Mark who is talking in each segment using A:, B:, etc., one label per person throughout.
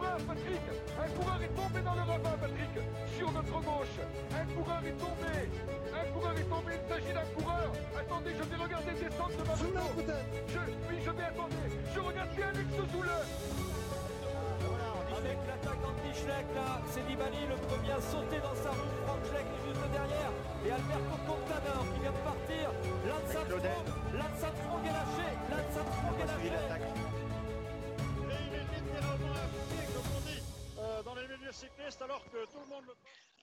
A: un coureur, Patrick. Un coureur est tombé dans le ravin, Patrick. Sur notre gauche Un coureur est tombé. Un coureur est tombé, il s'agit d'un coureur. Attendez, je vais regarder descendre de ma moto je, Oui, je vais attendre. Je regarde bien Alex Zouleux
B: avec l'attaque d'Anti-Schleck là, c'est Nibali le premier à sauter dans sa roue, Franck Schleck est juste derrière, et Alberto Contador qui vient de partir, Lance Armstrong, Lance Armstrong est lâché,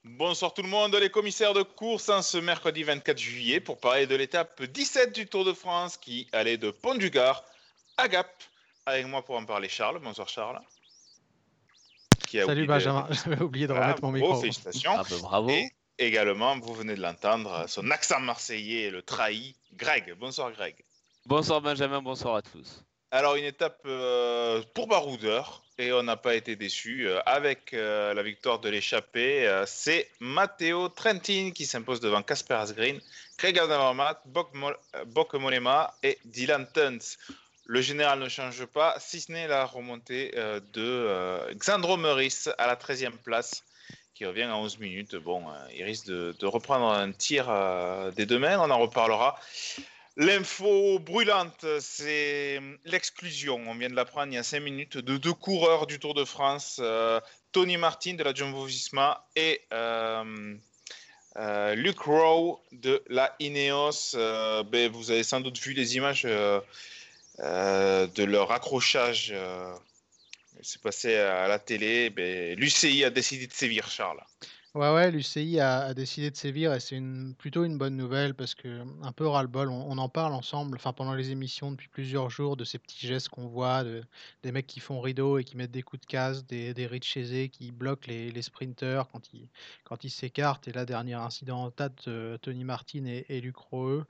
C: Bonsoir tout le monde, les commissaires de course hein, ce mercredi 24 juillet pour parler de l'étape 17 du Tour de France qui allait de Pont du Gard à Gap. Avec moi pour en parler Charles. Bonsoir Charles.
D: Salut Benjamin, j'avais oublié de remettre mon micro.
C: Félicitations.
E: Ah, bah, bravo.
C: Et également, vous venez de l'entendre, son accent marseillais le trahi. Greg, bonsoir Greg.
E: Bonsoir Benjamin, bonsoir à tous.
C: Alors une étape euh, pour baroudeur et on n'a pas été déçu euh, avec euh, la victoire de l'échappée. c'est Matteo Trentin qui s'impose devant Casper Asgreen, Craig Adamarmat, Bok Molema et Dylan Tuns. Le général ne change pas, si ce n'est la remontée de Xandro Meurice à la 13e place qui revient à 11 minutes. Bon, il risque de reprendre un tir des deux mains, on en reparlera. L'info brûlante, c'est l'exclusion. On vient de l'apprendre il y a cinq minutes de deux coureurs du Tour de France, euh, Tony Martin de la Jumbo-Visma et euh, euh, Luke Rowe de la Ineos. Ben, vous avez sans doute vu les images de leur accrochage. c'est passé à la télé. Ben, L'UCI a décidé de sévir, Charles.
D: Ouais, ouais, l'UCI a, décidé de sévir et c'est plutôt une bonne nouvelle parce que un peu ras-le-bol, on, en parle ensemble, enfin pendant les émissions depuis plusieurs jours de ces petits gestes qu'on voit, de, des mecs qui font rideau et qui mettent des coups de casse, des, des eux qui bloquent les, les sprinters quand ils s'écartent. Et là, dernier incident en tête, de Tony Martin et, et Luc. Donc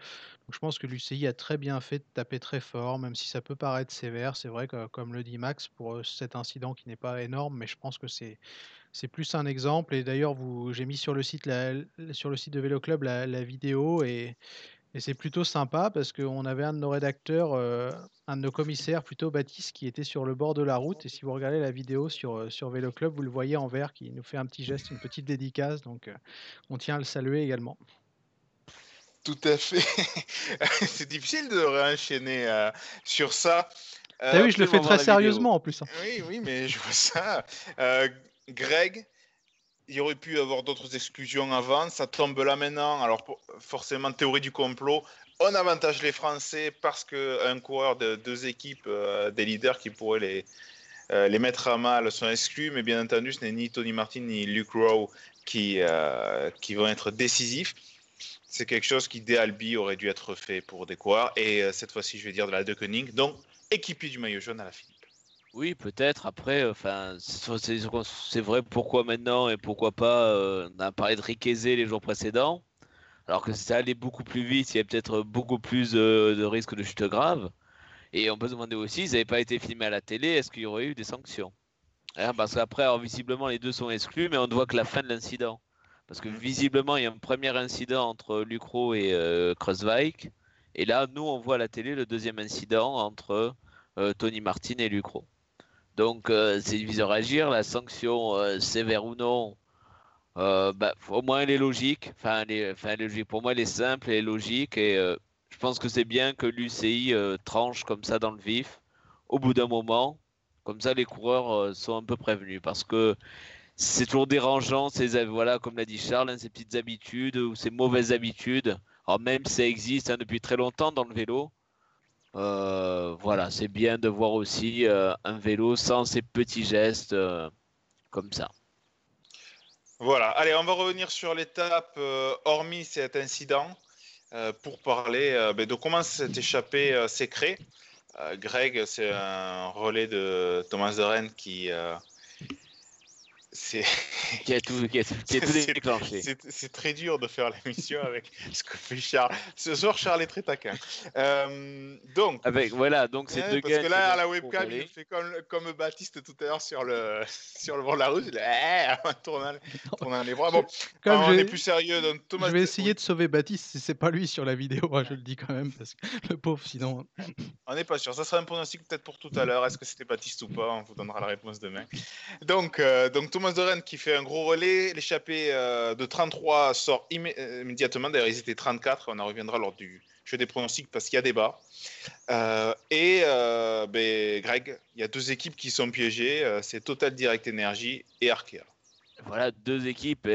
D: je pense que l'UCI a très bien fait de taper très fort, même si ça peut paraître sévère. C'est vrai comme le dit Max, pour euh, cet incident qui n'est pas énorme, mais je pense que c'est c'est plus un exemple. Et d'ailleurs, j'ai mis sur le site, sur le site de Vélo Club la, vidéo et, c'est plutôt sympa parce qu'on avait un de nos rédacteurs, euh, un de nos commissaires, plutôt Baptiste, qui était sur le bord de la route. Et si vous regardez la vidéo sur, euh, sur Vélo Club, vous le voyez en vert qui nous fait un petit geste, une petite dédicace. Donc, euh, on tient à le saluer également.
C: Tout à fait. c'est difficile de réenchaîner sur ça.
D: Ah oui, je le fais très sérieusement en plus. Hein.
C: Oui, oui, mais je vois ça. Greg, il aurait pu avoir d'autres exclusions avant. Ça tombe là maintenant. Alors, forcément, théorie du complot. On avantage les Français parce qu'un coureur de deux équipes, euh, des leaders qui pourraient les, euh, les mettre à mal, sont exclus. Mais bien entendu, ce n'est ni Tony Martin ni Luke Rowe qui, euh, qui vont être décisifs. C'est quelque chose qui, dès Albi, aurait dû être fait pour des coureurs. Et cette fois-ci, je vais dire de la De Koenig. Donc, équipé du maillot jaune à la fin.
E: Oui, peut-être. Après, enfin, c'est vrai. Pourquoi maintenant et pourquoi pas euh, On a parlé de Riquezé les jours précédents, alors que si ça allait beaucoup plus vite, il y avait peut-être beaucoup plus euh, de risques de chute grave. Et on peut se demander aussi, s'ils n'avaient pas été filmés à la télé, est-ce qu'il y aurait eu des sanctions? Hein, Parce qu'après, visiblement, les deux sont exclus, mais on ne voit que la fin de l'incident. Parce que visiblement, il y a un premier incident entre Lucro et euh, Et là, nous, on voit à la télé le deuxième incident entre euh, Tony Martin et Lucro. Donc, euh, c'est difficile agir. La sanction, euh, sévère ou non, euh, bah, au moins elle est logique. Enfin, elle logique. Pour moi, elle est simple et logique. Et je pense que c'est bien que l'UCI tranche comme ça dans le vif au bout d'un moment. Comme ça, les coureurs sont un peu prévenus. Parce que c'est toujours dérangeant, ces, voilà, comme l'a dit Charles, hein, ces petites habitudes ou ces mauvaises habitudes. Alors, même si ça existe hein, depuis très longtemps dans le vélo, euh, voilà, c'est bien de voir aussi euh, un vélo sans ces petits gestes euh, comme ça.
C: Voilà, allez, on va revenir sur l'étape, hormis cet incident, pour parler ben, de comment s'est échappé s'est créé. Greg, c'est un relais de Thomas de Rennes qui, c'est
E: qui a tout, qui a, qui a tout déclenché.
C: C'est très dur de faire l'émission avec ce que fait Charles. Ce soir, Charles est très taquin. Euh, donc,
E: avec voilà, donc c'est deux
C: Parce que là, à la webcam, il fait comme, comme Baptiste tout à l'heure sur le sur le bord de la rue. Il est tournant, tournant les bras. Bon, comme on est plus sérieux. Donc,
D: Thomas, je vais essayer de sauver Baptiste si c'est pas lui sur la vidéo. Hein, je le dis quand même parce que le pauvre, sinon.
C: On n'est pas sûr. Ça sera un pronostic peut-être pour tout à l'heure. Est-ce que c'était Baptiste ou pas? On vous donnera la réponse demain. Donc, euh, donc Thomas Rennes qui fait un gros relais. L'échappée euh, de 33 sort euh, immédiatement. D'ailleurs, ils étaient 34. On en reviendra lors du jeu des pronostics parce qu'il y a débat. Euh, et ben, Greg, il y a deux équipes qui sont piégées. c'est Total Direct Energy et Arkea.
E: Voilà, deux équipes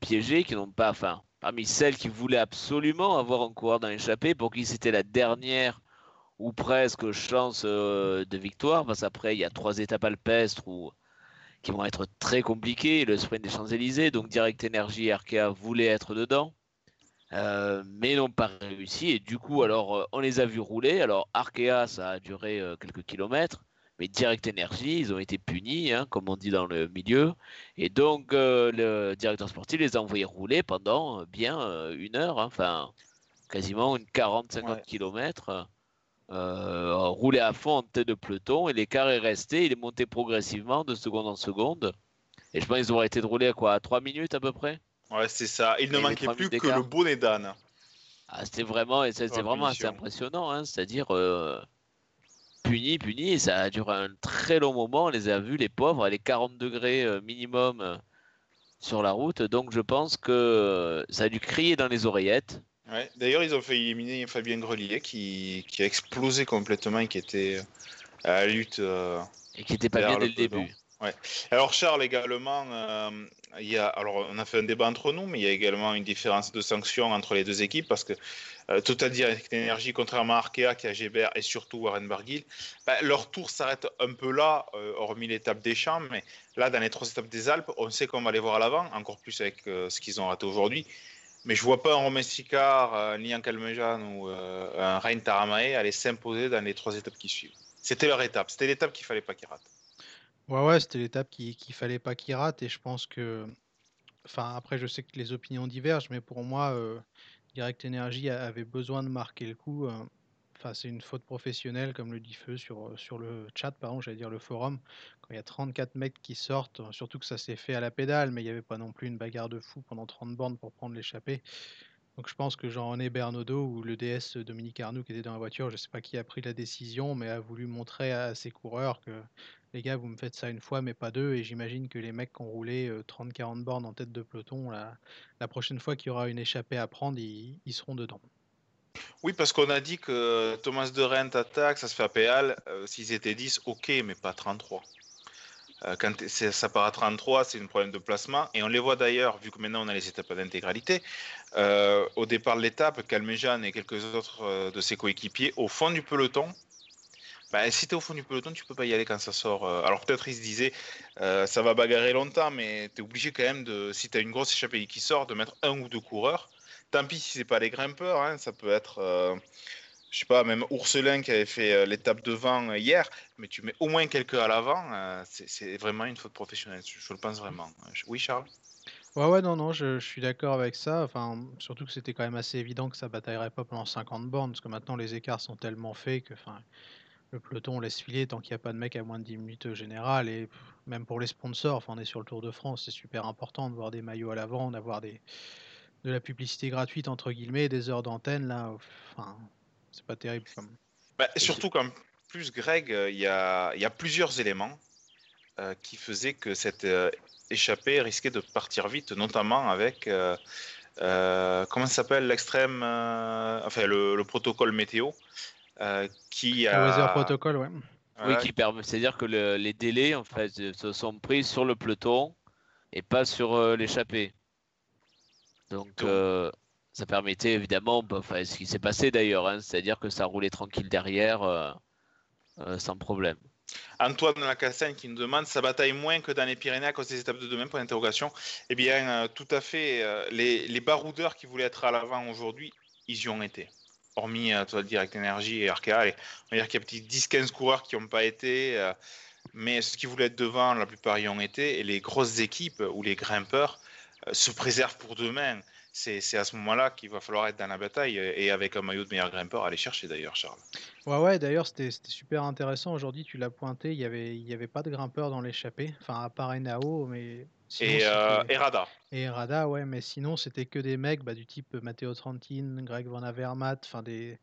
E: piégées qui n'ont pas, enfin, parmi celles qui voulaient absolument avoir un coureur dans l'échappée, pour qui c'était la dernière ou presque chance de victoire, parce qu'après, il y a trois étapes alpestres où qui vont être très compliqués. Le sprint des Champs-Élysées, donc Direct Energy et Arkea voulaient être dedans, euh, mais n'ont pas réussi. Et du coup, alors, euh, on les a vus rouler. Alors, Arkea, ça a duré euh, quelques kilomètres, mais Direct Energy, ils ont été punis, hein, comme on dit dans le milieu. Et donc, le directeur sportif les a envoyés rouler pendant bien une heure, hein, enfin, quasiment une 40-50 kilomètres. Euh, roulé à fond en tête de peloton et l'écart est resté, il est monté progressivement de seconde en seconde. Et je pense qu'ils ont arrêté de rouler à quoi À 3 minutes à peu près?
C: Ouais, c'est ça. Il ne manquait plus que le bonnet d'âne.
E: Ah, c'était vraiment, c'est vraiment assez impressionnant, hein. c'est-à-dire euh, puni, puni, et ça a duré un très long moment. On les a vus, les pauvres, à les 40 degrés euh, minimum sur la route. Donc je pense que ça a dû crier dans les oreillettes.
C: D'ailleurs, ils ont fait éliminer Fabien Grelier qui, a explosé complètement et qui était euh, à la lutte. Euh,
E: et qui n'était pas bien dès le début.
C: Ouais. Alors Charles également, euh, il y a, alors on a fait un débat entre nous, mais il y a également une différence de sanctions entre les deux équipes parce que Total Direct Energy, contrairement à Arkea, qui a Gébert et surtout Warren Barguil, bah, leur tour s'arrête un peu là, hormis l'étape des Champs, mais là dans les trois étapes des Alpes, on sait qu'on va les voir à l'avant, encore plus avec ce qu'ils ont raté aujourd'hui. Mais je vois pas un Romain Sicard, euh, ni un Calmejean ou euh, un Rein Taramae aller s'imposer dans les trois étapes qui suivent. C'était leur étape. C'était l'étape qu'il fallait pas qu'ils ratent.
D: Ouais, ouais, c'était l'étape qu'il ne fallait pas qu'ils ratent. Et je pense que. Enfin, après, je sais que les opinions divergent, mais pour moi, euh, Direct Energy avait besoin de marquer le coup. Enfin, c'est une faute professionnelle, comme le dit Feu sur, sur le chat, pardon, j'allais dire le forum. Quand il y a 34 mecs qui sortent, surtout que ça s'est fait à la pédale, mais il n'y avait pas non plus une bagarre de fou pendant 30 bornes pour prendre l'échappée. Donc je pense que Jean-René Bernaudot ou le DS Dominique Arnoux qui était dans la voiture, je ne sais pas qui a pris la décision, mais a voulu montrer à ses coureurs que les gars, vous me faites ça une fois, mais pas deux. Et j'imagine que les mecs qui ont roulé 30-40 bornes en tête de peloton, la prochaine fois qu'il y aura une échappée à prendre, ils seront dedans.
C: Oui, parce qu'on a dit que Thomas de Rent attaque, ça se fait à Péal. Euh, s'ils étaient 10, ok, mais pas 33. Euh, quand ça part à 33, c'est un problème de placement. Et on les voit d'ailleurs, vu que maintenant on a les étapes d'intégralité, euh, au départ de l'étape, Calmejean et quelques autres de ses coéquipiers au fond du peloton. Bah, si tu es au fond du peloton, tu peux pas y aller quand ça sort. alors peut-être ils se disaient, ça va bagarrer longtemps, mais tu es obligé quand même, de, si tu as une grosse échappée qui sort, de mettre un ou deux coureurs Tant pis si c'est pas les grimpeurs, hein, ça peut être, euh, je sais pas, même Ourselin qui avait fait euh, l'étape devant euh, hier, mais tu mets au moins quelques à l'avant, c'est vraiment une faute professionnelle, je, le pense vraiment. Oui, Charles?
D: Ouais, ouais, non, non, je, suis d'accord avec ça. Enfin, surtout que c'était quand même assez évident que ça bataillerait pas pendant 50 bornes, parce que maintenant les écarts sont tellement faits que, enfin, le peloton laisse filer tant qu'il n'y a pas de mec à moins de 10 minutes général. Et même pour les sponsors, enfin, on est sur le Tour de France, c'est super important de voir des maillots à l'avant, d'avoir des, de la publicité gratuite entre guillemets, des heures d'antenne là, enfin, c'est pas terrible. Comme...
C: Bah, surtout qu'en plus, Greg, euh, il y, a, y, a, plusieurs éléments euh, qui faisaient que cette euh, échappée risquait de partir vite, notamment avec comment ça s'appelle l'extrême, enfin le, protocole météo qui
D: a. Le weather protocol, ouais.
E: Oui, qui permet, c'est-à-dire que les délais en fait se sont pris sur le peloton et pas sur l'échappée. Donc, euh, ça permettait évidemment, bah, enfin, ce qui s'est passé d'ailleurs, hein, c'est-à-dire que ça roulait tranquille derrière euh, euh, sans problème.
C: Antoine Lacassagne qui nous demande ça bataille moins que dans les Pyrénées à cause des étapes de demain pour l'interrogation. Eh bien, tout à fait. les, baroudeurs qui voulaient être à l'avant aujourd'hui, ils y ont été. Hormis toi, Direct Energy et Arkea, on va dire qu'il y a petit 10-15 coureurs qui n'ont pas été. mais ce qui voulait être devant, la plupart y ont été, et les grosses équipes ou les grimpeurs se préservent pour demain c'est à ce moment-là qu'il va falloir être dans la bataille et avec un maillot de meilleur grimpeur aller chercher d'ailleurs, Charles.
D: Ouais, ouais, d'ailleurs, c'était super intéressant. Aujourd'hui, tu l'as pointé, il n'y avait, il y avait pas de grimpeur dans l'échappée, enfin, à part Enao, mais.
C: et, euh, Rada.
D: Et Rada, ouais, mais sinon, c'était que des mecs bah, du type Matteo Trentin, Greg Van Avermaet, enfin, des,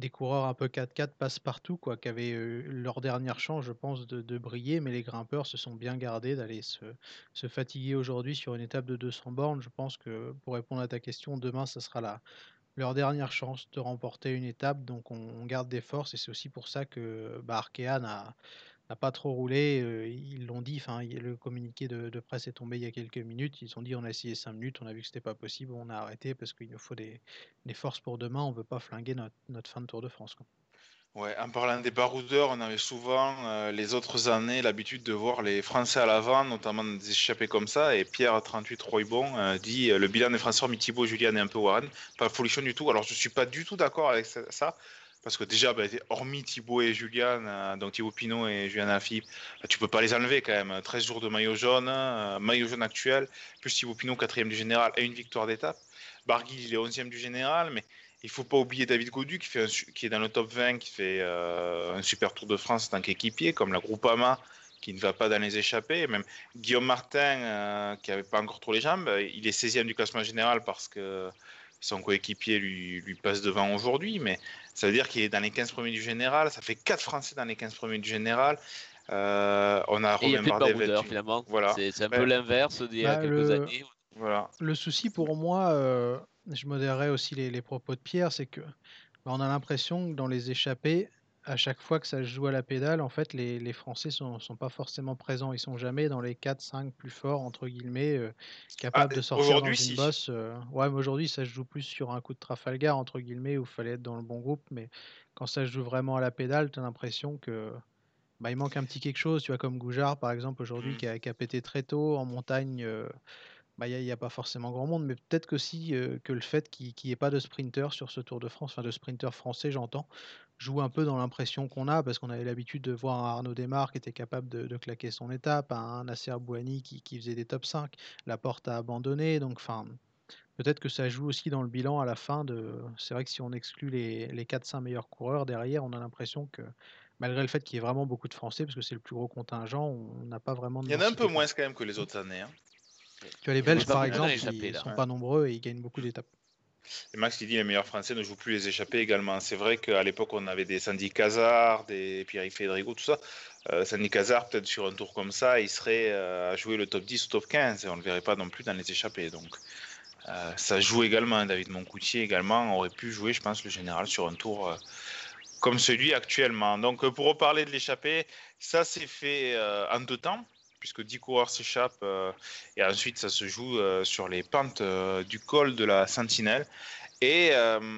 D: des coureurs un peu 4x4 passent partout, quoi, qui avaient leur dernière chance, je pense, de, briller, mais les grimpeurs se sont bien gardés d'aller se, fatiguer aujourd'hui sur une étape de 200 bornes. Je pense que pour répondre à ta question, demain, ça sera leur dernière chance de remporter une étape, donc on, garde des forces, et c'est aussi pour ça que bah, n'a n'a pas trop roulé. ils l'ont dit, enfin, le communiqué de, presse est tombé il y a quelques minutes. Ils ont dit on a essayé 5 minutes, on a vu que c'était pas possible, on a arrêté parce qu'il nous faut des, forces pour demain. On veut pas flinguer notre, fin de Tour de France.
C: Ouais, en parlant des baroudeurs, on avait souvent les autres années l'habitude de voir les Français à l'avant, notamment des échappés comme ça. Et Pierre 38 Roybon dit le bilan des Français, Mitibo, Julien et un peu Warren, pas folichon du tout. Alors je suis pas du tout d'accord avec ça parce que déjà, bah, hormis Thibaut et Julien, euh, donc Thibaut Pinot et Julien Alaphilippe, bah, tu peux pas les enlever quand même. 13 jours de maillot jaune, euh, maillot jaune actuel, plus Thibaut Pinot, quatrième du général et une victoire d'étape. Barguil, il est 11e du général, mais il faut pas oublier David Godu qui, est dans le top 20, qui fait euh, un super Tour de France en tant qu'équipier, comme la Groupama qui ne va pas dans les échappées. Même Guillaume Martin, qui n'avait pas encore trop les jambes, il est 16e du classement général parce que son coéquipier lui, lui passe devant aujourd'hui, mais ça veut dire qu'il est dans les 15 premiers du général. Ça fait 4 Français dans les 15 premiers du général. Euh, on a
E: Romain Bardet. finalement. Voilà. C'est un peu l'inverse d'il y a bah, quelques le... années.
D: Voilà. Le souci pour moi, euh, je modérerais aussi les, les, propos de Pierre, c'est que bah, on a l'impression que dans les échappées, à chaque fois que ça se joue à la pédale, en fait, les, les Français sont, sont pas forcément présents. Ils sont jamais dans les 4-5 plus forts, entre guillemets, euh, capables ah, de sortir dans une si. bosse. Euh. Ouais, mais aujourd'hui, ça se joue plus sur un coup de Trafalgar, entre guillemets, où il fallait être dans le bon groupe. Mais quand ça se joue vraiment à la pédale, tu as l'impression que bah, il manque un petit quelque chose. Tu vois, comme Goujard, par exemple, aujourd'hui, mmh. qui, a, qui, a, pété très tôt en montagne. Euh, bah, il n'y a, pas forcément grand monde, mais peut-être que si que le fait qu'il n'y ait pas de sprinter sur ce Tour de France, enfin de sprinter français, j'entends, joue un peu dans l'impression qu'on a, parce qu'on avait l'habitude de voir un Arnaud Desmar qui était capable de, claquer son étape, un Nasser Bouani qui, qui, faisait des top 5, la porte a abandonné, donc enfin, peut-être que ça joue aussi dans le bilan à la fin. de. C'est vrai que si on exclut les, les 4-5 meilleurs coureurs derrière, on a l'impression que malgré le fait qu'il y ait vraiment beaucoup de Français, parce que c'est le plus gros contingent, on n'a pas vraiment.
C: Il y en a un peu moins quand même que les autres années. Hein.
D: Tu as les Belges, par exemple, qui ne sont pas nombreux et ils gagnent beaucoup d'étapes.
C: Et Max qui dit les meilleurs Français ne jouent plus les échappées également. C'est vrai qu'à l'époque, on avait des Sandy Cazard, des Pierre Federico, tout ça. Euh, Sandy Cazard, peut-être sur un tour comme ça, il serait euh, à jouer le top 10 ou top 15 et on ne le verrait pas non plus dans les échappées. Donc euh, ça joue également. David Moncoutier également aurait pu jouer, je pense, le général sur un tour comme celui actuellement. Donc pour reparler de l'échappée, ça s'est fait en deux temps puisque 10 coureurs s'échappent euh, et ensuite ça se joue euh, sur les pentes euh, du col de la Sentinelle. Et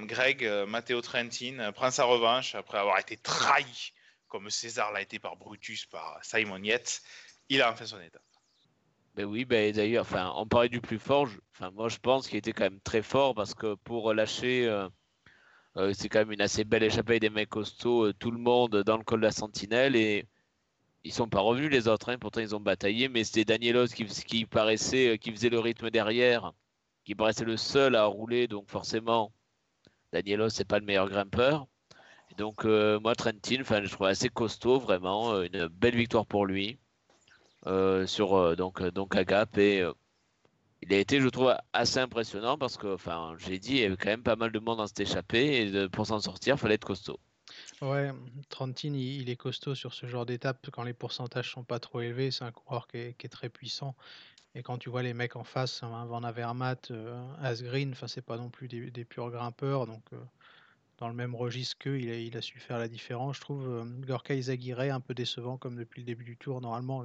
C: Greg Matteo Trentin prend sa revanche après avoir été trahi, comme César l'a été par Brutus, par Simon Yates. Il a enfin son étape.
E: Ben oui, ben d'ailleurs, enfin, on parlait du plus fort. enfin, moi, je pense qu'il était quand même très fort parce que pour lâcher, c'est quand même une assez belle échappée des mecs costauds, tout le monde dans le col de la Sentinelle et ils sont pas revenus les autres, hein. pourtant ils ont bataillé, mais c'était Danielos qui, paraissait, euh, qui faisait le rythme derrière, qui paraissait le seul à rouler, donc forcément, Danielos c'est pas le meilleur grimpeur. donc euh, moi Trentin, je trouve assez costaud vraiment, euh, une belle victoire pour lui sur donc donc Agap et il a été je trouve assez impressionnant parce que enfin j'ai dit il y avait quand même pas mal de monde dans cette échappée et pour s'en sortir il fallait être costaud.
D: Ouais, Trentin, il, est costaud sur ce genre d'étape quand les pourcentages sont pas trop élevés. C'est un coureur qui est, très puissant. Et quand tu vois les mecs en face, hein, Van Avermaet, euh, Asgreen, enfin c'est pas non plus des, purs grimpeurs, donc euh, dans le même registre qu'eux, il a, su faire la différence. Je trouve euh, Gorka Izagirre un peu décevant comme depuis le début du tour. Normalement,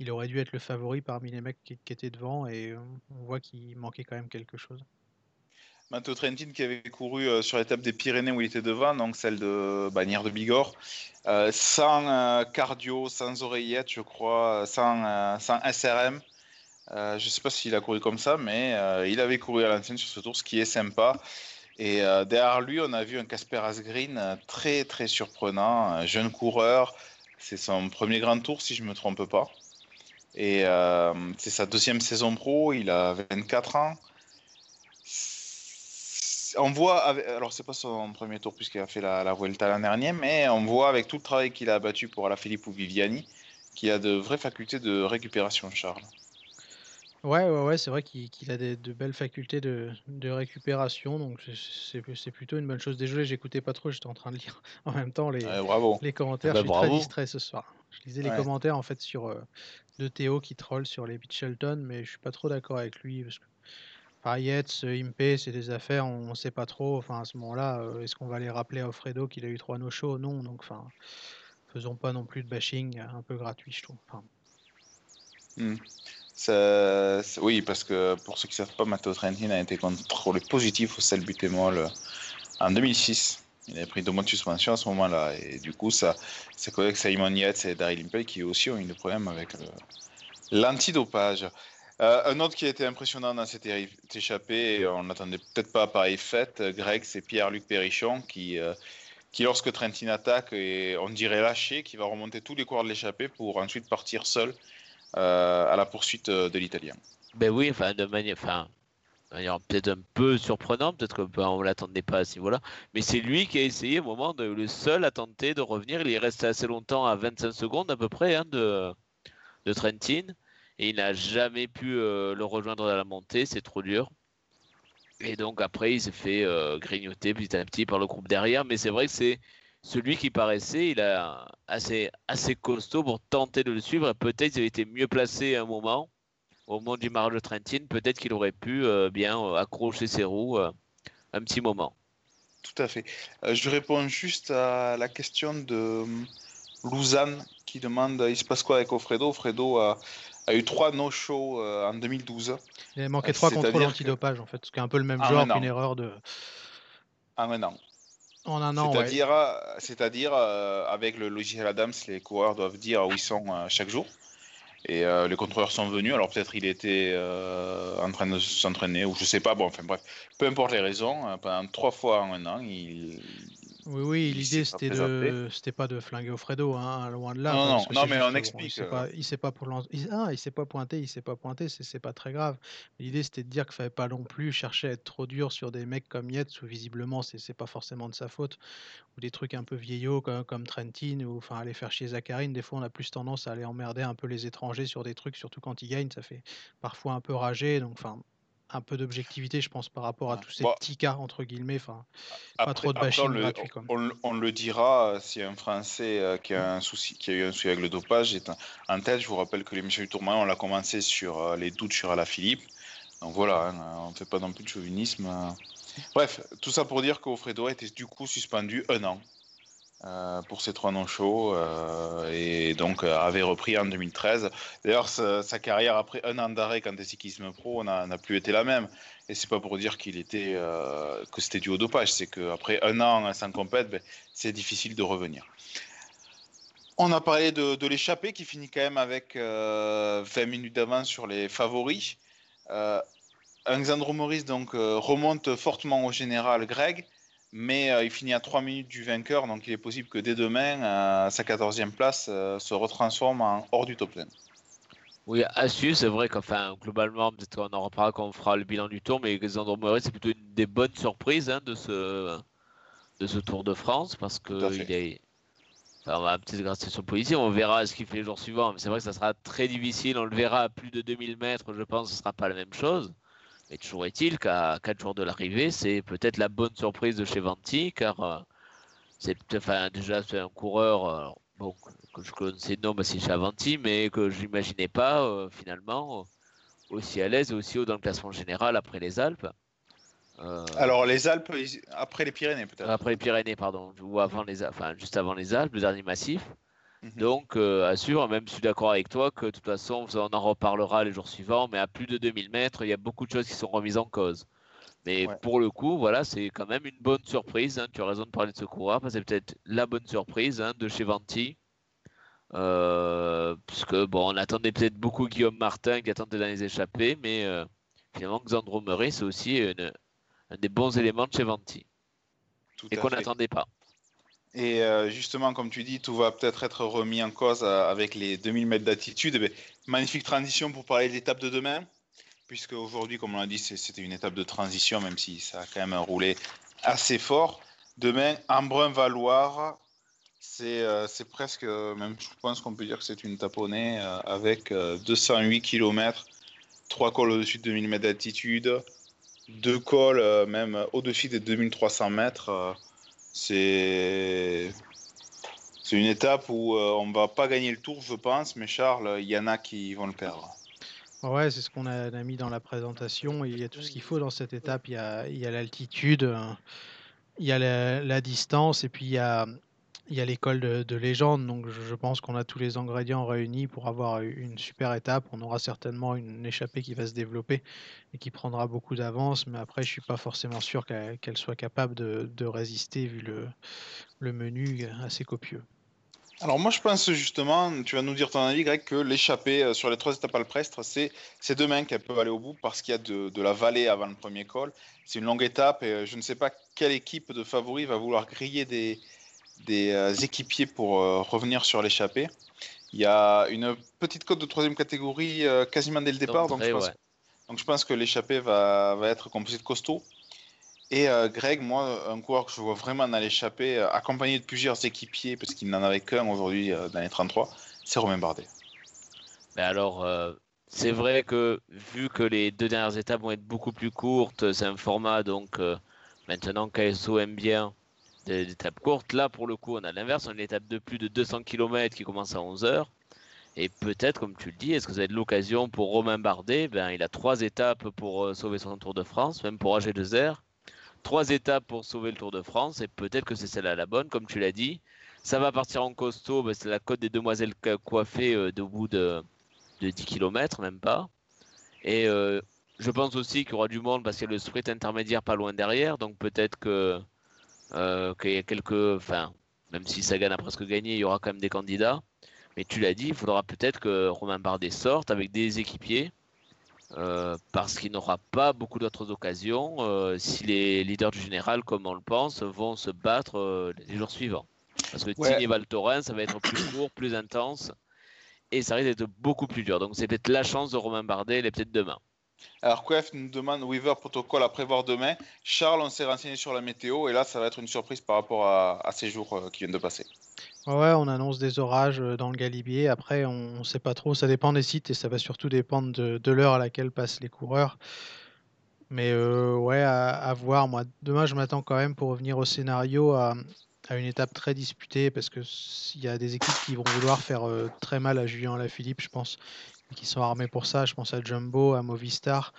D: il aurait dû être le favori parmi les mecs qui étaient devant et on voit qu'il manquait quand même quelque chose.
C: Matteo Trentin qui avait couru euh, sur l'étape des Pyrénées où il était devant, donc celle de Bagnères de Bigorre, euh, sans euh, cardio, sans oreillette, je crois, sans, sans SRM. je ne sais pas s'il a couru comme ça, mais il avait couru à l'ancienne sur ce tour, ce qui est sympa. Et derrière lui, on a vu un Casper Asgreen très très surprenant, un jeune coureur, C'est son premier grand tour, si je ne me trompe pas. Et c'est sa deuxième saison pro. Il a 24 ans on voit, alors c'est pas son premier tour puisqu'il a fait la, la Vuelta l'an dernier, mais on voit avec tout le travail qu'il a abattu pour Philippe ou Viviani qu'il a de vraies facultés de récupération, Charles.
D: Ouais, ouais, ouais c'est vrai qu'il a de belles facultés de, récupération, donc c'est plutôt une bonne chose. Désolé, j'écoutais pas trop, j'étais en train de lire en même temps les, les commentaires. Ah bah, je suis très distrait ce soir. Je lisais les commentaires en fait sur euh, de Théo qui troll sur les Shelton, mais je suis pas trop d'accord avec lui parce que Yates, Impé, c'est des affaires, on ne sait pas trop. Enfin, à ce moment-là, euh, est-ce qu'on va les rappeler à Alfredo qu'il a eu trois no-shows? Non, donc enfin, faisons pas non plus de bashing un peu gratuit, je trouve.
C: Hmm. oui, parce que pour ceux qui ne savent pas, Matteo Trentin a été contrôlé positif au sel butémol euh, en 2006. Il a pris deux mois de suspension à ce moment-là. Et du coup, ça, ses collègues Simon Yates et Daryl Impey qui aussi ont eu des problèmes avec l'antidopage. Euh, un autre qui a été impressionnant dans cette échappée, et on n'attendait peut-être pas à pareille fête, euh, Greg, c'est Pierre-Luc Perrichon qui, euh, qui, lorsque Trentin attaque, et on dirait lâché, qui va remonter tous les cours de l'échappée pour ensuite partir seul à la poursuite de l'Italien.
E: Ben oui, enfin, de manière, enfin, peut-être un peu surprenant, peut-être qu'on ben, ne l'attendait pas à ce niveau-là, mais c'est lui qui a essayé au moment de, le seul à tenter de revenir. Il est resté assez longtemps, à 25 secondes à peu près, hein, de, de Trentin et il n'a jamais pu euh, le rejoindre dans la montée, c'est trop dur. Et donc après, il s'est fait euh, grignoter petit à petit par le groupe derrière, mais c'est vrai que c'est celui qui paraissait, il a assez, assez costaud pour tenter de le suivre. Peut-être avait été mieux placé à un moment, au moment du marge de Trentin, peut-être qu'il aurait pu euh, bien accrocher ses roues un petit moment.
C: Tout à fait. je réponds juste à la question de Lausanne qui demande il se passe quoi avec Ofredo a, a eu trois no-shows euh, en 2012.
D: Il a manqué euh, trois contrôles antidopage, en fait, ce qui est un peu le même genre qu'une erreur de.
C: En un an.
D: En un an,
C: C'est-à-dire, euh, c'est-à-dire avec le logiciel Adams, les coureurs doivent dire où ils sont chaque jour. Et les contrôleurs sont venus, alors peut-être il était en train de s'entraîner, ou je sais pas, bon, enfin bref, peu importe les raisons, pendant trois fois en un an, il,
D: oui, oui, l'idée c'était de, c'était pas de flinguer au Fredo, hein, loin de là.
C: Non, non, non mais on explique.
D: il, pas, il s'est pas pour il, ah, il s'est pas pointé, il s'est pas pointé, c'est pas très grave. L'idée c'était de dire qu'il fallait pas non plus chercher à être trop dur sur des mecs comme Yates où visiblement c'est pas forcément de sa faute, ou des trucs un peu vieillots comme, comme Trentin ou enfin aller faire chier Zacharine. Des fois on a plus tendance à aller emmerder un peu les étrangers sur des trucs, surtout quand ils gagnent, ça fait parfois un peu rager. Donc enfin un peu d'objectivité, je pense, par rapport à tous ces petits cas, entre guillemets. Enfin, pas trop de bashing gratuit.
C: On, le dira, si un Français euh, qui, a un souci, qui a eu un souci avec le dopage est en tête, je vous rappelle que l'émission du tournoi, on l'a commencé sur euh, les doutes sur Alaphilippe. Donc voilà, hein, on ne fait pas non plus de chauvinisme. Bref, tout ça pour dire qu'Ofredo été du coup suspendu un an. Euh, pour ces trois non chauds euh, et donc euh, avait repris en 2013. D'ailleurs, sa, carrière après un an d'arrêt quand est cyclisme pro n'a plus été la même. Et c'est pas pour dire qu'il était que c'était du haut dopage, c'est qu'après un an sans compète, ben, c'est difficile de revenir. On a parlé de, de l'échappée qui finit quand même avec 20 minutes d'avance sur les favoris. Alexandre Maurice donc remonte fortement au général Greg mais euh, il finit à 3 minutes du vainqueur, donc il est possible que dès demain, euh, sa 14e place euh, se retransforme en hors du top 10.
E: Oui, à suivre, c'est vrai qu'enfin, globalement, peut-être qu'on en reparlera quand on fera le bilan du tour, mais Alexandre Moret, c'est plutôt une des bonnes surprises hein, de, ce, de ce Tour de France, parce qu'il est. Enfin, on va peut-être grâce sur positif, on verra ce qu'il fait les jours suivants, mais c'est vrai que ça sera très difficile, on le verra à plus de 2000 mètres, je pense que ce ne sera pas la même chose. Mais toujours est-il qu'à 4 jours de l'arrivée, c'est peut-être la bonne surprise de chez Venti, car euh, c'est enfin, déjà c'est un coureur euh, bon, que je connaissais de nom c'est chez Avanti, mais que je n'imaginais pas euh, finalement aussi à l'aise et aussi haut dans le classement général après les Alpes.
C: Alors les Alpes, après les Pyrénées peut-être.
E: Après les Pyrénées, pardon, ou avant les, enfin juste avant les Alpes, le dernier massif. Mhm. Donc, euh, assure, même je suis d'accord avec toi que de toute façon, on en reparlera les jours suivants, mais à plus de 2000 mètres, il y a beaucoup de choses qui sont remises en cause. Mais pour le coup, voilà, c'est quand même une bonne surprise. Hein. Tu as raison de parler de ce coureur, parce que c'est peut-être la bonne surprise hein, de chez Venti. Euh, puisque, bon, on attendait peut-être beaucoup Guillaume Martin qui attendait dans les échappées, mais euh, finalement, Xandro Murray, c'est aussi un des bons éléments de chez Venti. et qu'on n'attendait pas.
C: Et euh, justement, comme tu dis, tout va peut-être être remis en cause euh, avec les 2000 mètres d'altitude. Eh magnifique transition pour parler de l'étape de demain, puisque aujourd'hui, comme on l'a dit, c'était une étape de transition, même si ça a quand même roulé assez fort. Demain, Embrun-Valoir, c'est euh, presque, même je pense qu'on peut dire que c'est une taponnée avec 208 km, 3 cols au-dessus de 2000 mètres d'altitude, 2 cols même au-dessus des 2300 mètres c'est une étape où euh, on va pas gagner le tour, je pense, mais Charles, il y en a qui vont le perdre.
D: Ouais, c'est ce qu'on a, mis dans la présentation. Il y a tout ce qu'il faut dans cette étape. Il y a l'altitude, il y a la, distance, et puis il y a, il y a l'école de, légende, donc je pense qu'on a tous les ingrédients réunis pour avoir une super étape. On aura certainement une échappée qui va se développer et qui prendra beaucoup d'avance, mais après, je suis pas forcément sûr qu'elle soit capable de, résister vu le, menu assez copieux.
C: Alors moi je pense justement, tu vas nous dire ton avis Greg, que l'échappée euh, sur les trois étapes alpestres, c'est demain qu'elle peut aller au bout parce qu'il y a de, de, la vallée avant le premier col. C'est une longue étape et euh, je ne sais pas quelle équipe de favoris va vouloir griller des, des euh, équipiers pour euh, revenir sur l'échappée. Il y a une petite cote de troisième catégorie euh, quasiment dès le départ, donc, je pense, que l'échappée va, être composée de costaud. Et Greg, moi, un coureur que je vois vraiment dans l'échappée, accompagné de plusieurs équipiers, parce qu'il n'en avait qu'un aujourd'hui dans les 33, c'est Romain Bardet.
E: Mais alors, c'est vrai que vu que les deux dernières étapes vont être beaucoup plus courtes, c'est un format donc maintenant KSO aime bien d'étapes courtes. Là, pour le coup, on a l'inverse. On a une étape de plus de 200 km qui commence à 11 h Et peut-être, comme tu le dis, est-ce que vous avez l'occasion pour Romain Bardet? Ben, Il a trois étapes pour euh, sauver son Tour de France, même pour AG2R. Trois étapes pour sauver le Tour de France. Et peut-être que c'est celle-là la bonne, comme tu l'as dit. Ça va partir en costaud. Ben, c'est la côte des demoiselles coiffées euh, de bout de, 10 km, même pas. Et euh, je pense aussi qu'il y aura du monde parce qu'il y a le sprint intermédiaire pas loin derrière. Donc peut-être que qu'il y a quelques. Enfin, même si Sagan a presque gagné, il y aura quand même des candidats. Mais tu l'as dit, il faudra peut-être que Romain Bardet sorte avec des équipiers. Euh, parce qu'il n'aura pas beaucoup d'autres occasions euh, si les leaders du général, comme on le pense, vont se battre les jours suivants. Parce que ouais. Val Thorens, ça va être plus court, plus intense, et ça risque d'être beaucoup plus dur. Donc c'est peut-être la chance de Romain Bardet, elle est peut-être demain.
C: Alors, QF nous demande Weaver protocole à prévoir demain. Charles, on s'est renseigné sur la météo et là, ça va être une surprise par rapport à, ces jours euh, qui viennent de passer.
D: Ouais, on annonce des orages euh, dans le Galibier. Après, on ne sait pas trop. Ça dépend des sites et ça va surtout dépendre de, l'heure à laquelle passent les coureurs. Mais euh, ouais, à, voir. Moi, demain, je m'attends quand même pour revenir au scénario à, une étape très disputée parce que y a des équipes qui vont vouloir faire très mal à Julien Lafilippe, je pense qui sont armés pour ça. Je pense à Jumbo, à Movistar,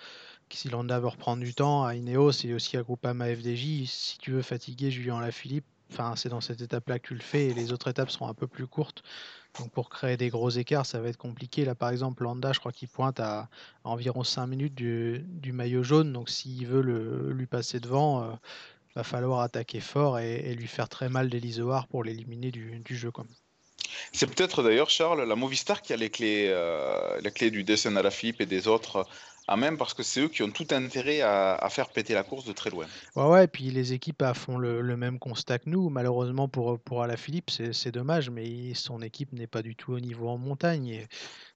D: qui si l'on veut reprendre du temps, à Ineos et aussi à Groupama FDJ. Si tu veux fatiguer Julien Lafilippe, enfin, c'est dans cette étape-là que tu le fais et les autres étapes seront un peu plus courtes. Donc pour créer des gros écarts, ça va être compliqué. Là, par exemple, Landa, je crois qu'il pointe à, environ 5 minutes du, maillot jaune. Donc s'il veut le, lui passer devant, euh, va falloir attaquer fort et, lui faire très mal d'Elisoar pour l'éliminer du, jeu. Comme.
C: C'est peut-être d'ailleurs, Charles, la Movistar qui a les clés, euh, les clés du dessin à la Philippe et des autres à même parce que c'est eux qui ont tout intérêt à, faire péter la course de très loin.
D: Ouais, ouais, et puis les équipes font le, même constat que nous. Malheureusement pour, pour Alaphilippe, c'est dommage, mais son équipe n'est pas du tout au niveau en montagne. Et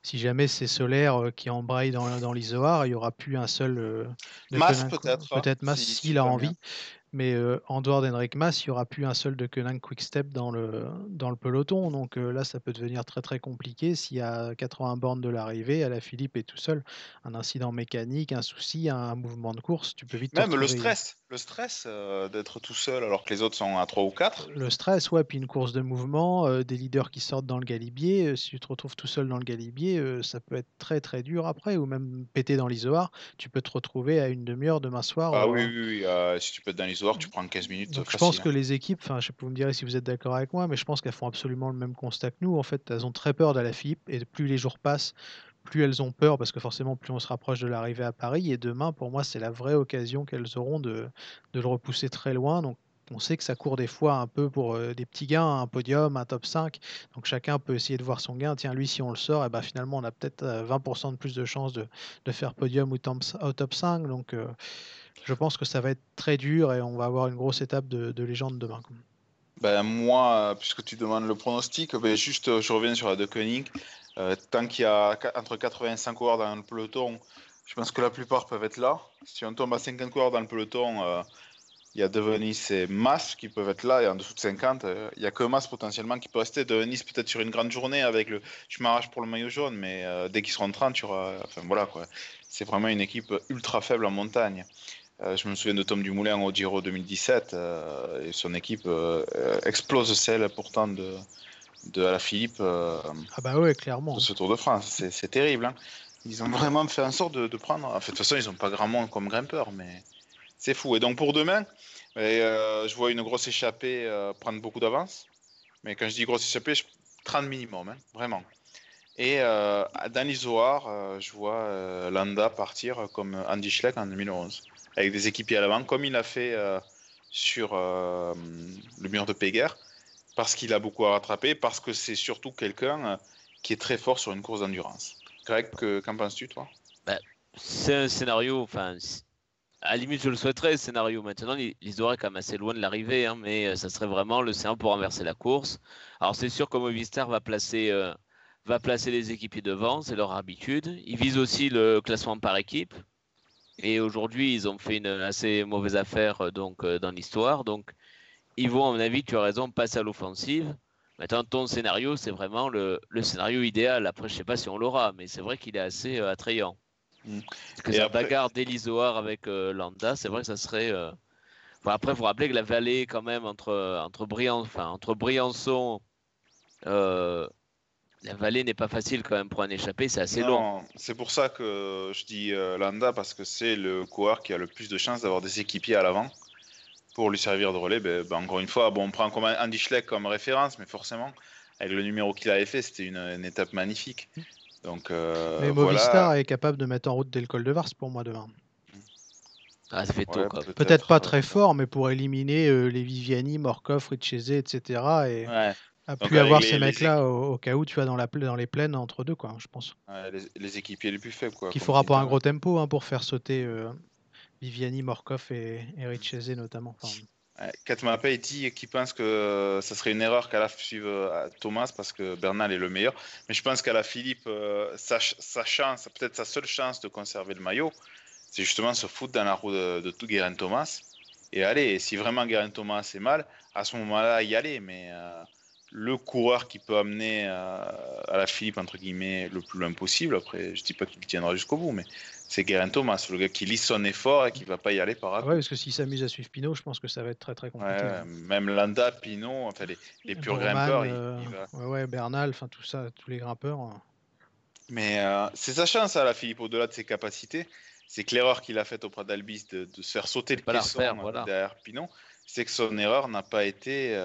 D: si jamais c'est Solaire euh, qui embraye dans, dans l'Isoar, il n'y aura plus un seul. Euh,
C: Masse peut-être.
D: Hein, peut-être Masse s'il a envie. Mais en dehors d'Henrik Mas, il n'y aura plus un seul de Koenig Quickstep dans le, dans le peloton. Donc là, ça peut devenir très très compliqué. S'il y a 80 bornes de l'arrivée, à la Philippe est tout seul, un incident mécanique, un souci, un mouvement de course, tu peux vite.
C: Même le stress, le stress d'être tout seul alors que les autres sont à 3 ou 4.
D: Le stress, ouais, puis une course de mouvement, des leaders qui sortent dans le galibier. si tu te retrouves tout seul dans le galibier, ça peut être très très dur après, ou même pété dans l'isoar. Tu peux te retrouver à une demi-heure demain soir.
C: Ah oui, oui, oui. si tu peux être dans tu prends 15 minutes.
D: je pense que les équipes, enfin, je sais pas, vous me direz si vous êtes d'accord avec moi, mais je pense qu'elles font absolument le même constat que nous. En fait, elles ont très peur de la FIP et plus les jours passent, plus elles ont peur parce que forcément, plus on se rapproche de l'arrivée à Paris. Et demain, pour moi, c'est la vraie occasion qu'elles auront de, de, le repousser très loin. Donc, on sait que ça court des fois un peu pour euh, des petits gains, un podium, un top 5. Donc chacun peut essayer de voir son gain. Tiens, lui, si on le sort, et eh ben, finalement, on a peut-être 20% euh, de plus de chances de, de, faire podium ou top, au top 5. Donc euh, je pense que ça va être très dur et on va avoir une grosse étape de, légende demain.
C: Ben, moi, puisque tu demandes le pronostic, ben, juste je reviens sur la De Koenig. tant qu'il y a entre 85 coureurs dans le peloton, je pense que la plupart peuvent être là. Si on tombe à 50 coureurs dans le peloton, il y a Devenis et Mas qui peuvent être là, et en dessous de 50, euh, il n'y a que Mas potentiellement qui peut rester. Devenis peut-être sur une grande journée avec le. Je m'arrache pour le maillot jaune, mais euh, dès qu'ils seront 30, tu auras. Enfin voilà quoi. C'est vraiment une équipe ultra faible en montagne. Euh, je me souviens de Tom Dumoulin au Giro 2017 et son équipe explose celle pourtant de, de la Philippe. ah
D: bah ouais, clairement.
C: De ce Tour de France. C'est terrible. Hein. Ils ont vraiment fait en sorte de, prendre. En fait, de toute façon, ils n'ont pas grand monde comme grimpeur, mais. C'est fou. Et donc pour demain, euh, je vois une grosse échappée euh, prendre beaucoup d'avance. Mais quand je dis grosse échappée, je... 30 minimum, hein, vraiment. Et euh, dans l'Isoar, je vois Landa partir comme Andy Schleck en 2011, avec des équipiers à l'avant, comme il a fait sur le mur de Péguerre, parce qu'il a beaucoup à rattraper, parce que c'est surtout quelqu'un qui est très fort sur une course d'endurance. Greg, qu'en penses-tu, toi?
E: Bah, C'est un scénario, enfin, à la limite, je le souhaiterais, ce scénario. Maintenant, l'Isoar est quand même assez loin de l'arrivée, hein, mais euh, ça serait vraiment le C1 pour renverser la course. Alors, c'est sûr que Movistar va placer, euh, va placer les équipiers devant, c'est leur habitude. Ils visent aussi le classement par équipe. Et aujourd'hui, ils ont fait une assez mauvaise affaire euh, donc, dans l'histoire. Donc, ils vont, à mon avis, tu as raison, passer à l'offensive. Maintenant, ton scénario, c'est vraiment le, le, scénario idéal. Après, je ne sais pas si on l'aura, mais c'est vrai qu'il est assez attrayant. Mm. Parce que cette bagarre d'Elisoar avec euh, Landa, c'est vrai que ça serait. Euh, après, vous rappelez que la vallée, quand même, entre, entre, enfin, entre Briançon, euh, la vallée n'est pas facile quand même pour un échappé, c'est assez long.
C: C'est pour ça que je dis Landa, parce que c'est le coureur qui a le plus de chances d'avoir des équipiers à l'avant pour lui servir de relais. Ben, ben, encore une fois, bon, on prend comme Andy Schleck comme référence, mais forcément, avec le numéro qu'il avait fait, c'était une, une, étape magnifique. Donc, euh,
D: Mais Movistar est capable de mettre en route dès le col de Vars pour moi demain.
E: Ah, ça fait tôt,
D: Peut-être pas très fort, mais pour éliminer euh, les Viviani, Morkov, Richese, etc. Et a pu avoir ces mecs-là au, cas où tu vas dans, la, dans les plaines entre deux, quoi, je pense.
C: les, équipiers les plus faibles. Quoi,
D: Qu'il fera pas un gros tempo hein, pour faire sauter euh, Viviani, Morkov et, et Richese notamment.
C: Katmapé dit qu'il pense que euh, ça serait une erreur qu'à la suive euh, Thomas parce que Bernal est le meilleur. Mais je pense qu'à la Philippe, sa, chance, peut-être sa seule chance de conserver le maillot, c'est justement se foutre dans la roue de, de tout Guérin Thomas. Et aller, si vraiment Guérin Thomas est mal, à ce moment-là, y aller. Mais le coureur qui peut amener à la Philippe, entre guillemets, le plus loin possible, après, je dis pas qu'il tiendra jusqu'au bout, mais c'est Guerin Thomas, le gars qui lit son effort et qui va pas y aller par
D: rapport. Ouais, parce que s'il s'amuse à suivre Pinot, je pense que ça va être très très compliqué.
C: même Landa, Pinot, enfin les, les purs grimpeurs.
D: Euh, ouais, ouais, Bernal, enfin tout ça, tous les grimpeurs. Hein.
C: Mais euh, c'est sa chance, à hein, la Philippe, au-delà de ses capacités. C'est que l'erreur qu'il a faite auprès d'Albis de, de, se faire sauter le caisson euh, derrière Pinot, c'est que son erreur n'a pas été.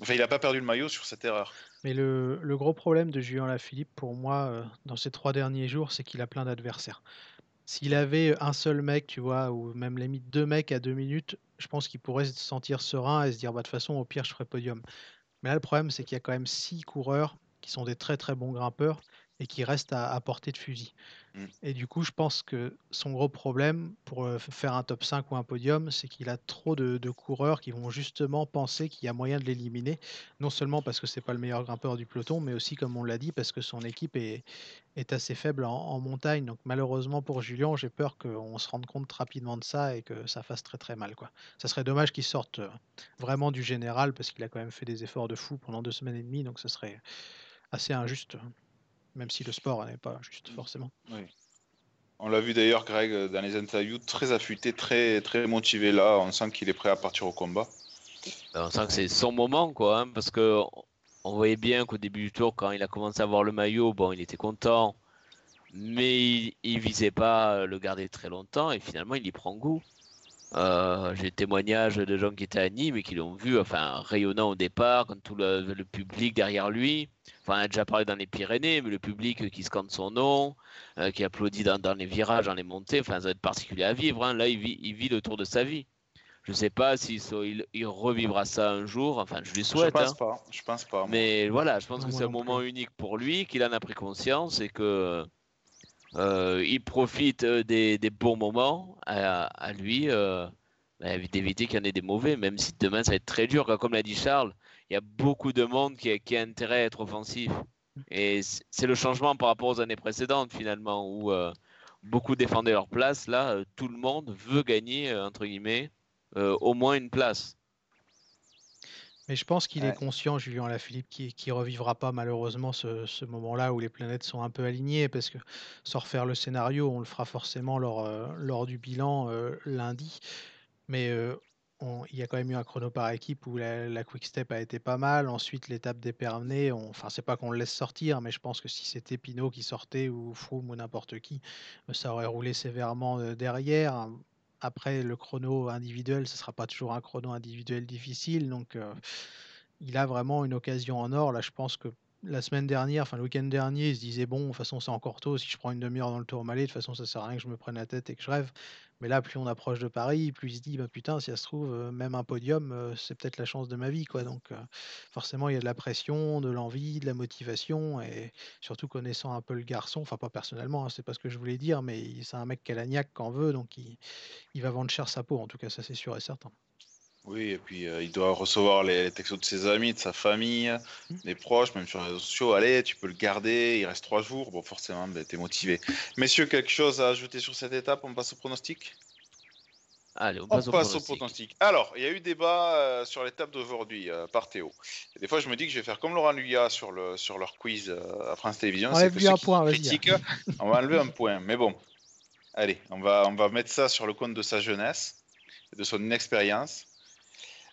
C: Enfin, il n'a pas perdu le maillot sur cette erreur.
D: Mais le, gros problème de Julien Lafilippe, pour moi, dans ces trois derniers jours, c'est qu'il a plein d'adversaires. S'il avait un seul mec, tu vois, ou même limite deux mecs à deux minutes, je pense qu'il pourrait se sentir serein et se dire, bah, de toute façon, au pire, je ferai podium. Mais là, le problème, c'est qu'il y a quand même six coureurs qui sont des très très bons grimpeurs et qui restent à, portée de fusil. Mmh. Et du coup, je pense que son gros problème pour euh, faire un top 5 ou un podium, c'est qu'il a trop de, coureurs qui vont justement penser qu'il y a moyen de l'éliminer, non seulement parce que c'est pas le meilleur grimpeur du peloton, mais aussi, comme on l'a dit, parce que son équipe est, est assez faible en, montagne. Donc malheureusement pour Julien, j'ai peur qu'on se rende compte rapidement de ça et que ça fasse très très mal. Quoi. Ça serait dommage qu'il sorte euh, vraiment du général, parce qu'il a quand même fait des efforts de fou pendant deux semaines et demie, donc ce serait assez injuste même si le sport n'est pas juste forcément. Oui.
C: On l'a vu d'ailleurs, Greg, dans les interviews, très affûté, très, très motivé là. On sent qu'il est prêt à partir au combat.
E: Ben, on sent que c'est son moment, quoi, hein, parce que on voyait bien qu'au début du tour, quand il a commencé à voir le maillot, bon, il était content, mais il, il visait pas le garder très longtemps, et finalement, il y prend goût. Euh, j'ai témoignages de gens qui étaient à Nîmes et qui l'ont vu, enfin, rayonnant au départ, quand tout le, public derrière lui. Enfin, on a déjà parlé dans les Pyrénées, mais le public qui scande son nom, euh, qui applaudit dans, les virages, dans les montées, enfin, ça va être particulier à vivre. Hein. Là, il vit, il vit le tour de sa vie. Je ne sais pas s'il il, revivra ça un jour. Enfin, je lui souhaite.
C: Je pense hein. pas. Je pense pas.
E: Mais voilà, je pense que c'est un moment unique pour lui, qu'il en a pris conscience et que euh, il profite euh, des, bons moments à, lui, euh, bah, d'éviter qu'il y en ait des mauvais, même si demain ça va être très dur. Comme l'a dit Charles, il y a beaucoup de monde qui a, intérêt à être offensif. Et c'est le changement par rapport aux années précédentes, finalement, où euh, beaucoup défendaient leur place. Là, euh, tout le monde veut gagner, euh, entre guillemets, au moins une place.
D: Mais je pense qu'il est conscient, Julien Lafilippe, qui, qui revivra pas malheureusement ce, ce moment-là où les planètes sont un peu alignées, parce que sans refaire le scénario, on le fera forcément lors, lors du bilan lundi. Mais il y a quand même eu un chrono par équipe où la, quick step a été pas mal. Ensuite, l'étape des on... enfin, c'est pas qu'on le laisse sortir, mais je pense que si c'était Pinot qui sortait ou Froome ou n'importe qui, euh, ça aurait roulé sévèrement euh, derrière. Après, le chrono individuel, ce sera pas toujours un chrono individuel difficile. Donc, il a vraiment une occasion en or. Là, je pense que la semaine dernière, enfin le week-end dernier, il se disait bon, de toute façon, c'est encore tôt. Si je prends une demi-heure dans le Tour Malais, de toute façon, ça sert à rien que je me prenne la tête et que je rêve. Mais là, plus on approche de Paris, plus il se dit, bah putain, si ça se trouve, euh, même un podium, euh, c'est peut-être la chance de ma vie, quoi. Donc, euh, forcément, il y a de la pression, de l'envie, de la motivation, et surtout connaissant un peu le garçon, enfin pas personnellement, hein, c'est pas ce que je voulais dire, mais c'est un mec qui a l'agnac qu'en veut, donc il va vendre cher sa peau, en tout cas, ça c'est sûr et certain.
C: Oui, et puis il doit recevoir les textos de ses amis, de sa famille, mmh. des proches, même sur les réseaux sociaux. Allez, tu peux le garder, il reste trois jours. Bon, forcément, ben, tu es motivé. Messieurs, quelque chose à ajouter sur cette étape On passe au pronostic?
E: Allez, on passe, au, pronostic.
C: Alors, il y a eu débat sur l'étape d'aujourd'hui par Théo. des fois, je me dis que je vais faire comme Laurent Luya sur, le, sur leur quiz à France Télévisions.
D: On va un point,
C: on va enlever un point. Mais bon, allez, on va, on va mettre ça sur le compte de sa jeunesse, de son inexpérience.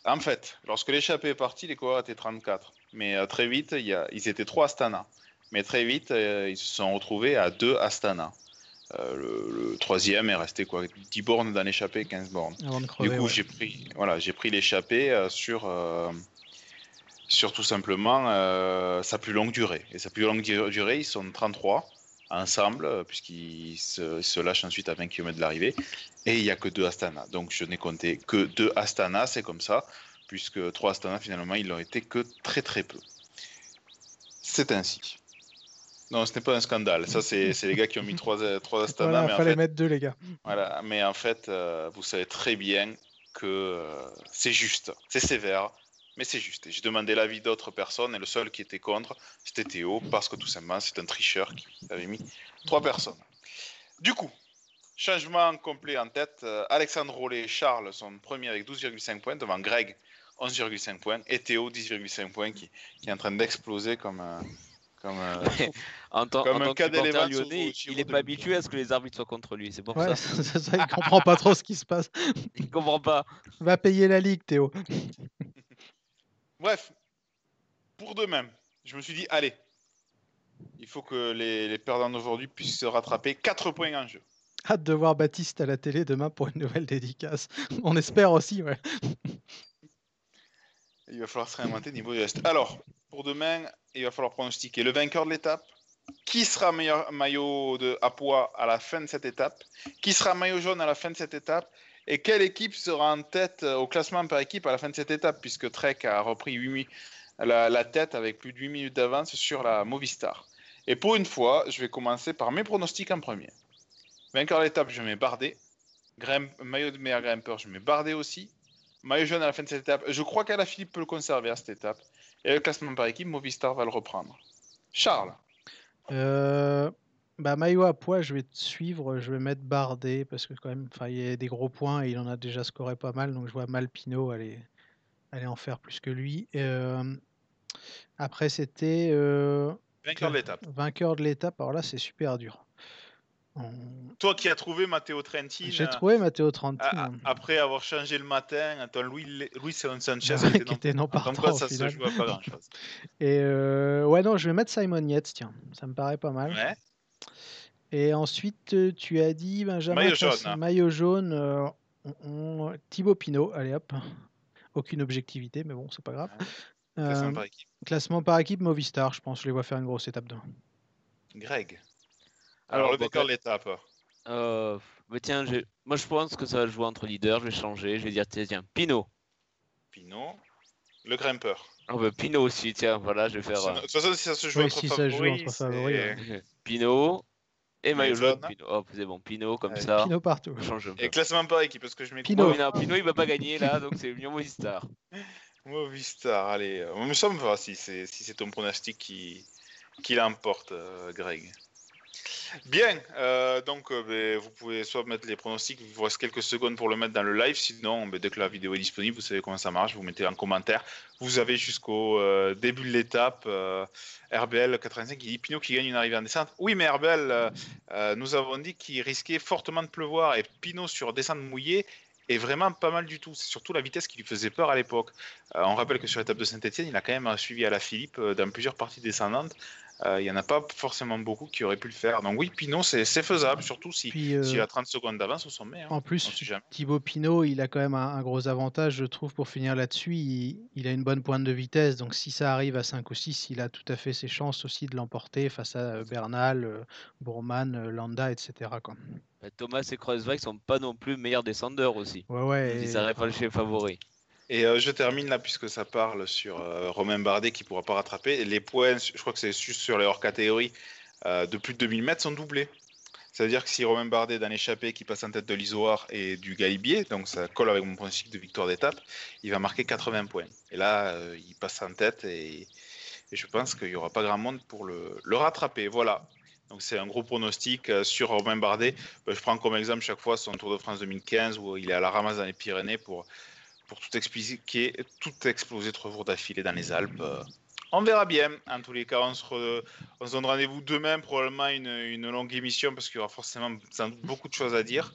C: En fait, lorsque l'échappée est partie, les coureurs étaient 34. Mais euh, très vite, il y a, ils étaient 3 Astana. Mais très vite, euh, ils se sont retrouvés à 2 Astana. Euh, le, troisième est resté quoi 10 bornes dans l'échappée, 15 bornes. du coup, j'ai pris, voilà, j'ai pris l'échappée sur, sur tout simplement sa plus longue durée. Et sa plus longue durée, ils sont 33 ensemble, euh, puisqu'ils se, lâchent ensuite à 20 km de l'arrivée. Et il n'y a que deux Astana. Donc je n'ai compté que deux Astana, c'est comme ça, puisque trois Astana, finalement, ils n'ont été que très très peu. C'est ainsi. Non, ce n'est pas un scandale. Ça, c'est les gars qui ont mis trois, trois Astana.
D: il fallait mettre deux, les gars.
C: Voilà, mais en fait, euh, vous savez très bien que euh, c'est juste, c'est sévère, mais c'est juste. J'ai demandé l'avis d'autres personnes et le seul qui était contre, c'était Théo, parce que tout simplement, c'est un tricheur qui avait mis trois personnes. Du coup, changement complet en tête. Euh, Alexandre Rollet et Charles sont premiers avec 12,5 points devant Greg 11,5 points et Théo 10,5 points qui, qui, est en train d'exploser comme un. Comme,
E: en, tant, comme un cas lyonnais, il n'est pas habitué à ce que les arbitres soient contre lui, c'est pour ça.
D: ça. Il comprend pas trop ce qui se passe.
E: Il comprend pas.
D: Va payer la ligue, Théo.
C: Bref, pour demain, je me suis dit, allez, il faut que les, perdants d'aujourd'hui puissent se rattraper. 4 points en jeu.
D: Hâte de voir Baptiste à la télé demain pour une nouvelle dédicace. On espère aussi, ouais.
C: Il va falloir se réinventer niveau geste. Alors, pour demain, il va falloir pronostiquer le vainqueur de l'étape. Qui sera meilleur maillot de, à poids à la fin de cette étape? Qui sera maillot jaune à la fin de cette étape? Et quelle équipe sera en tête euh, au classement par équipe à la fin de cette étape, puisque Trek a repris 8 la, la, tête avec plus de 8 minutes d'avance sur la Movistar. Et pour une fois, je vais commencer par mes pronostics en premier. Vainqueur de l'étape, je mets Bardet. maillot de meilleur grimpeur, je mets Bardet aussi. Maillot jaune à la fin de cette étape. Je crois qu'Alaphilippe peut le conserver à cette étape. Et le classement par équipe, Movistar va le reprendre. Charles
D: euh, bah, Maillot à poids, je vais te suivre, je vais mettre Bardet parce que quand même, il y a des gros points et il en a déjà scoré pas mal, donc je vois Malpino aller, aller en faire plus que lui. Euh, après, c'était
C: euh, vainqueur de l'étape.
D: Vainqueur de l'étape, alors là, c'est super dur.
C: Toi qui as trouvé Matteo Trentin.
D: J'ai trouvé Matteo Trentin.
C: après avoir changé le matin, attends, Louis, Louis Sanchez
D: qui était non, partant.
C: Quoi, ça se joue à pas grand chose.
D: Et euh, ouais, non, je vais mettre Simon Yates, tiens, ça me paraît pas mal.
C: Ouais.
D: Et ensuite, euh, tu as dit Benjamin.
C: Maillot jaune. Hein.
D: Maillot jaune. Euh, Thibaut Pinot, allez hop. Aucune objectivité, mais bon, c'est pas grave.
C: Classement euh, par équipe.
D: Classement par équipe, Movistar, je pense. Je les vois faire une grosse étape 2.
C: Greg. Alors, le vainqueur de l'étape.
E: mais tiens, moi je pense que ça va jouer entre leaders. Je vais changer. Je vais dire, tiens, Pinot.
C: Pinot. Le grimpeur.
E: Oh, bah, Pinot aussi, tiens, voilà, je vais faire.
C: De toute façon, si ça se joue entre
D: si ça joue entre favoris.
E: Pinot. Et maillot jaune, Pinot. Oh, c'est bon, Pinot comme ça.
D: Pinot partout.
E: Change
C: Et classement par équipe, parce que je mets
E: Pinot. Pinot, il va pas gagner là, donc c'est Union Movistar.
C: Movistar, allez. Ça me va si c'est si ton pronostic qui, qui l'emporte, euh, Greg. Bien, euh, donc ben, vous pouvez soit mettre les pronostics, il vous reste quelques secondes pour le mettre dans le live, sinon ben, dès que la vidéo est disponible, vous savez comment ça marche, vous mettez en commentaire. Vous avez jusqu'au début de l'étape RBL 85 qui dit Pinot qui gagne une arrivée en descente. Oui, mais RBL, nous avons dit qu'il risquait fortement de pleuvoir et Pinot sur descente mouillée est vraiment pas mal du tout. C'est surtout la vitesse qui lui faisait peur à l'époque. Euh, on rappelle que sur l'étape de Saint-Etienne, il a quand même suivi à la Philippe euh, dans plusieurs parties descendantes. Euh, il n'y en a pas forcément beaucoup qui auraient pu le faire. Donc oui, Pinot, c'est faisable, surtout si, s'il a 30 secondes d'avance au sommet. Hein.
D: En plus, Thibaut Pinot, il a quand même un, gros avantage, je trouve, pour finir là-dessus. Il, a une bonne pointe de vitesse. Donc si ça arrive à 5 ou 6, il a tout à fait ses chances aussi de l'emporter face à Bernal, Bourman, Landa, etc. Quoi.
E: Bah, Thomas et Kreuzweig sont pas non plus meilleurs descendeurs aussi.
D: Ouais, ouais.
E: Ils n'arrivent pas le chez favori.
C: Et euh, je termine là, puisque ça parle sur euh, Romain Bardet qui ne pourra pas rattraper. Les points, je crois que c'est juste sur les hors-catégories euh, de plus de 2000 mètres, sont doublés. C'est-à-dire que si Romain Bardet, dans l'échappée qui passe en tête de l'isoire et du Galibier, donc ça colle avec mon pronostic de victoire d'étape, il va marquer 80 points. Et là, il passe en tête et, je pense qu'il n'y aura pas grand monde pour le, le rattraper. Voilà. Donc c'est un gros pronostic sur Romain Bardet. Ben, je prends comme exemple chaque fois son Tour de France 2015 où il est à la ramasse dans les Pyrénées pour, pour tout expliquer, tout exploser trois jours d'affilée dans les Alpes. On verra bien. En tous les cas, on se, on se donne rendez-vous demain, probablement une, longue émission parce qu'il y aura forcément beaucoup de choses à dire.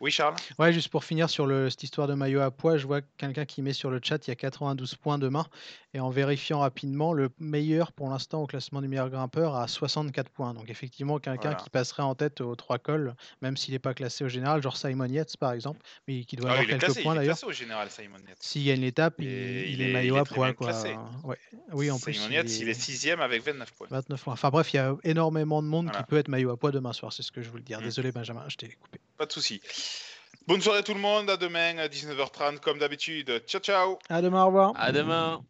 C: Oui, Charles?
D: Ouais, juste pour finir sur cette histoire de maillot à poids, je vois quelqu'un qui met sur le chat il y a 92 points demain. Et en vérifiant rapidement, le meilleur pour l'instant au classement du meilleur grimpeur a 64 points. Donc effectivement, quelqu'un qui passerait en tête aux trois cols, même s'il n'est pas classé au général, genre Simon Yates par exemple, mais qui doit ah avoir quelques points d'ailleurs.
C: au général, Simon Yates.
D: S'il gagne l'étape, il, il, est maillot à poids. Quoi. Ouais. Oui, en
C: Simon plus. Yates, il est sixième avec 29 points.
D: 29 points. Enfin bref, il y a énormément de monde qui peut être maillot à poids demain soir, c'est ce que je voulais dire. Mm. Désolé Benjamin, je t'ai coupé.
C: Pas de souci. Bonne soirée tout le monde, à demain à 19h30 comme d'habitude. Ciao ciao.
D: À demain, au revoir.
E: À demain.